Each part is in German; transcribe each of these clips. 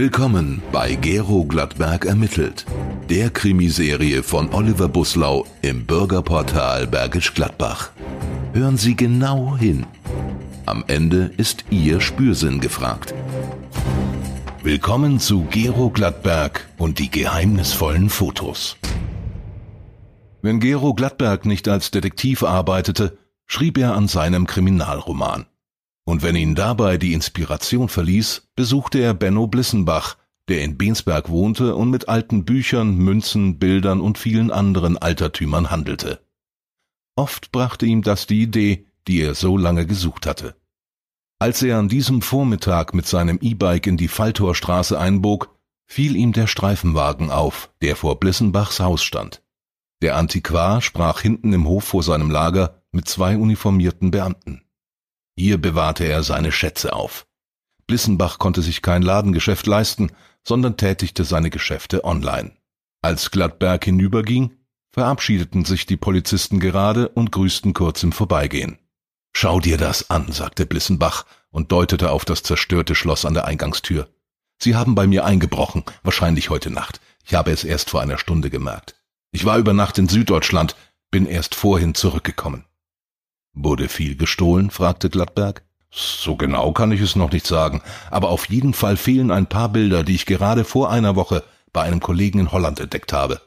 Willkommen bei Gero Gladberg ermittelt, der Krimiserie von Oliver Buslau im Bürgerportal Bergisch Gladbach. Hören Sie genau hin. Am Ende ist Ihr Spürsinn gefragt. Willkommen zu Gero Gladberg und die geheimnisvollen Fotos. Wenn Gero Gladberg nicht als Detektiv arbeitete, schrieb er an seinem Kriminalroman. Und wenn ihn dabei die Inspiration verließ, besuchte er Benno Blissenbach, der in Bensberg wohnte und mit alten Büchern, Münzen, Bildern und vielen anderen Altertümern handelte. Oft brachte ihm das die Idee, die er so lange gesucht hatte. Als er an diesem Vormittag mit seinem E-Bike in die Falltorstraße einbog, fiel ihm der Streifenwagen auf, der vor Blissenbachs Haus stand. Der Antiquar sprach hinten im Hof vor seinem Lager mit zwei uniformierten Beamten. Hier bewahrte er seine Schätze auf. Blissenbach konnte sich kein Ladengeschäft leisten, sondern tätigte seine Geschäfte online. Als Gladberg hinüberging, verabschiedeten sich die Polizisten gerade und grüßten kurz im Vorbeigehen. Schau dir das an, sagte Blissenbach und deutete auf das zerstörte Schloss an der Eingangstür. Sie haben bei mir eingebrochen, wahrscheinlich heute Nacht. Ich habe es erst vor einer Stunde gemerkt. Ich war über Nacht in Süddeutschland, bin erst vorhin zurückgekommen. Wurde viel gestohlen? fragte Gladberg. So genau kann ich es noch nicht sagen, aber auf jeden Fall fehlen ein paar Bilder, die ich gerade vor einer Woche bei einem Kollegen in Holland entdeckt habe.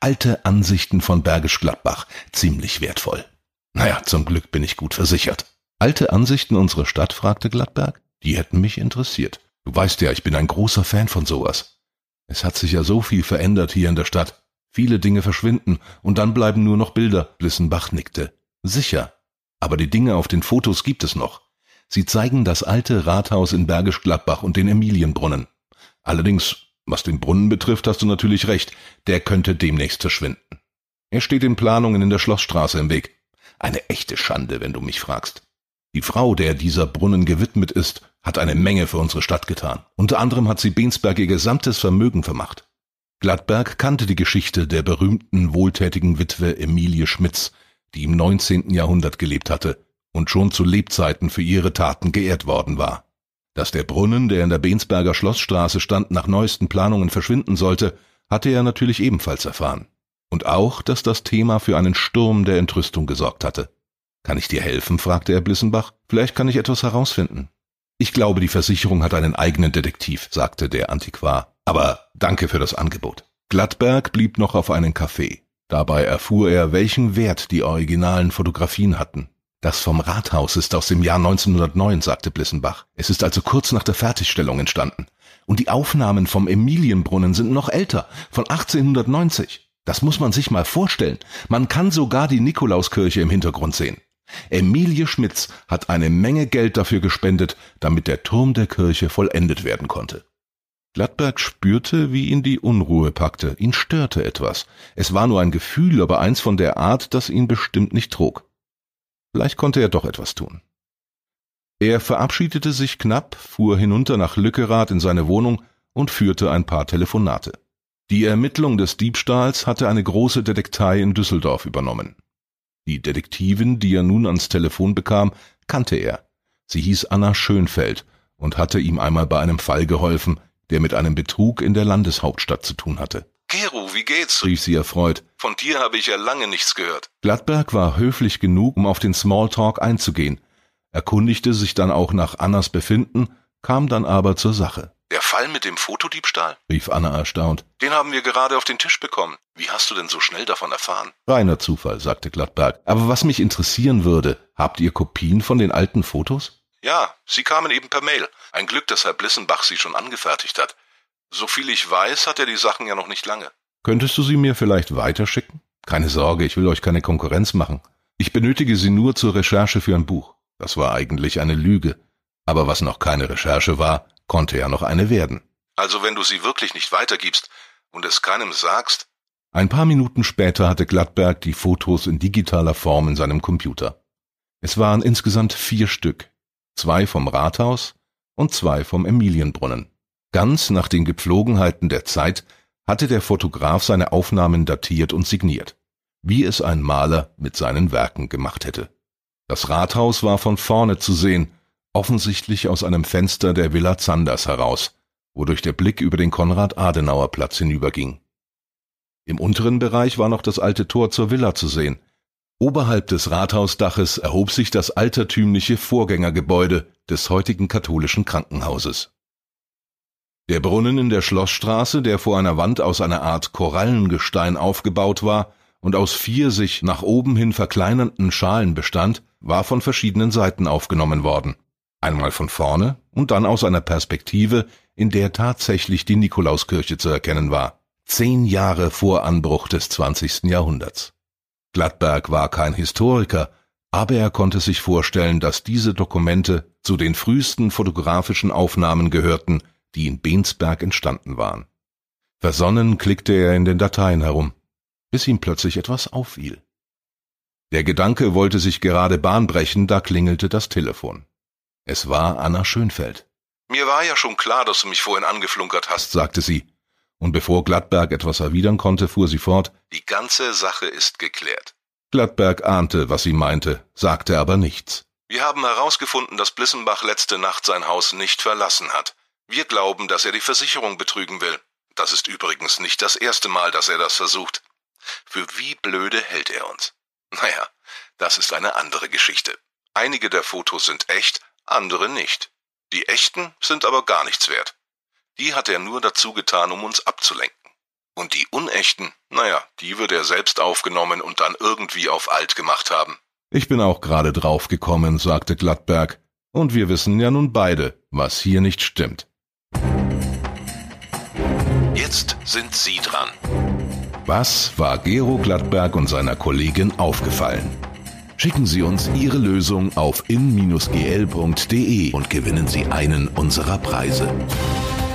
Alte Ansichten von Bergisch Gladbach, ziemlich wertvoll. Naja, zum Glück bin ich gut versichert. Alte Ansichten unserer Stadt? fragte Gladberg. Die hätten mich interessiert. Du weißt ja, ich bin ein großer Fan von sowas. Es hat sich ja so viel verändert hier in der Stadt. Viele Dinge verschwinden und dann bleiben nur noch Bilder. Blissenbach nickte. Sicher, aber die Dinge auf den Fotos gibt es noch. Sie zeigen das alte Rathaus in Bergisch Gladbach und den Emilienbrunnen. Allerdings, was den Brunnen betrifft, hast du natürlich recht, der könnte demnächst verschwinden. Er steht in Planungen in der Schlossstraße im Weg. Eine echte Schande, wenn du mich fragst. Die Frau, der dieser Brunnen gewidmet ist, hat eine Menge für unsere Stadt getan. Unter anderem hat sie Bensberg ihr gesamtes Vermögen vermacht. Gladberg kannte die Geschichte der berühmten wohltätigen Witwe Emilie Schmitz, die im 19. Jahrhundert gelebt hatte und schon zu Lebzeiten für ihre Taten geehrt worden war. Dass der Brunnen, der in der Bensberger Schlossstraße stand, nach neuesten Planungen verschwinden sollte, hatte er natürlich ebenfalls erfahren. Und auch, dass das Thema für einen Sturm der Entrüstung gesorgt hatte. Kann ich dir helfen? fragte er Blissenbach. Vielleicht kann ich etwas herausfinden. Ich glaube, die Versicherung hat einen eigenen Detektiv, sagte der Antiquar. Aber danke für das Angebot. Glattberg blieb noch auf einen Kaffee. Dabei erfuhr er, welchen Wert die originalen Fotografien hatten. Das vom Rathaus ist aus dem Jahr 1909, sagte Blissenbach. Es ist also kurz nach der Fertigstellung entstanden. Und die Aufnahmen vom Emilienbrunnen sind noch älter, von 1890. Das muss man sich mal vorstellen. Man kann sogar die Nikolauskirche im Hintergrund sehen. Emilie Schmitz hat eine Menge Geld dafür gespendet, damit der Turm der Kirche vollendet werden konnte. Gladberg spürte, wie ihn die Unruhe packte. Ihn störte etwas. Es war nur ein Gefühl, aber eins von der Art, das ihn bestimmt nicht trug. Vielleicht konnte er doch etwas tun. Er verabschiedete sich knapp, fuhr hinunter nach Lückerath in seine Wohnung und führte ein paar Telefonate. Die Ermittlung des Diebstahls hatte eine große Detektei in Düsseldorf übernommen. Die Detektivin, die er nun ans Telefon bekam, kannte er. Sie hieß Anna Schönfeld und hatte ihm einmal bei einem Fall geholfen, der mit einem Betrug in der Landeshauptstadt zu tun hatte. Gero, wie geht's? rief sie erfreut. Von dir habe ich ja lange nichts gehört. Gladberg war höflich genug, um auf den Smalltalk einzugehen, erkundigte sich dann auch nach Annas Befinden, kam dann aber zur Sache. Der Fall mit dem Fotodiebstahl? rief Anna erstaunt. Den haben wir gerade auf den Tisch bekommen. Wie hast du denn so schnell davon erfahren? Reiner Zufall, sagte Gladberg. Aber was mich interessieren würde, habt ihr Kopien von den alten Fotos? Ja, sie kamen eben per Mail. Ein Glück, dass Herr Blissenbach sie schon angefertigt hat. Soviel ich weiß, hat er die Sachen ja noch nicht lange. Könntest du sie mir vielleicht weiterschicken? Keine Sorge, ich will euch keine Konkurrenz machen. Ich benötige sie nur zur Recherche für ein Buch. Das war eigentlich eine Lüge. Aber was noch keine Recherche war, konnte ja noch eine werden. Also wenn du sie wirklich nicht weitergibst und es keinem sagst? Ein paar Minuten später hatte Gladberg die Fotos in digitaler Form in seinem Computer. Es waren insgesamt vier Stück, zwei vom Rathaus und zwei vom Emilienbrunnen. Ganz nach den Gepflogenheiten der Zeit hatte der Fotograf seine Aufnahmen datiert und signiert, wie es ein Maler mit seinen Werken gemacht hätte. Das Rathaus war von vorne zu sehen, offensichtlich aus einem Fenster der Villa Zanders heraus, wodurch der Blick über den Konrad-Adenauer-Platz hinüberging. Im unteren Bereich war noch das alte Tor zur Villa zu sehen. Oberhalb des Rathausdaches erhob sich das altertümliche Vorgängergebäude des heutigen katholischen Krankenhauses. Der Brunnen in der Schlossstraße, der vor einer Wand aus einer Art Korallengestein aufgebaut war und aus vier sich nach oben hin verkleinernden Schalen bestand, war von verschiedenen Seiten aufgenommen worden. Einmal von vorne und dann aus einer Perspektive, in der tatsächlich die Nikolauskirche zu erkennen war. Zehn Jahre vor Anbruch des 20. Jahrhunderts. Gladberg war kein Historiker, aber er konnte sich vorstellen, dass diese Dokumente zu den frühesten fotografischen Aufnahmen gehörten, die in Bensberg entstanden waren. Versonnen klickte er in den Dateien herum, bis ihm plötzlich etwas auffiel. Der Gedanke wollte sich gerade Bahn brechen, da klingelte das Telefon. Es war Anna Schönfeld. Mir war ja schon klar, dass du mich vorhin angeflunkert hast, sagte sie. Und bevor Gladberg etwas erwidern konnte, fuhr sie fort, die ganze Sache ist geklärt. Gladberg ahnte, was sie meinte, sagte aber nichts. Wir haben herausgefunden, dass Blissenbach letzte Nacht sein Haus nicht verlassen hat. Wir glauben, dass er die Versicherung betrügen will. Das ist übrigens nicht das erste Mal, dass er das versucht. Für wie blöde hält er uns? Naja, das ist eine andere Geschichte. Einige der Fotos sind echt, andere nicht. Die echten sind aber gar nichts wert. Die hat er nur dazu getan, um uns abzulenken. Und die unechten, naja, die wird er selbst aufgenommen und dann irgendwie auf alt gemacht haben. Ich bin auch gerade draufgekommen, sagte Gladberg. Und wir wissen ja nun beide, was hier nicht stimmt. Jetzt sind Sie dran. Was war Gero Gladberg und seiner Kollegin aufgefallen? Schicken Sie uns Ihre Lösung auf in-gl.de und gewinnen Sie einen unserer Preise.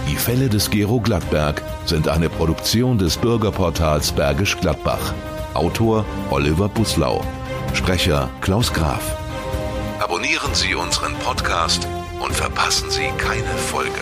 Die Fälle des Gero Gladberg sind eine Produktion des Bürgerportals Bergisch Gladbach. Autor Oliver Buslau. Sprecher Klaus Graf. Abonnieren Sie unseren Podcast und verpassen Sie keine Folge.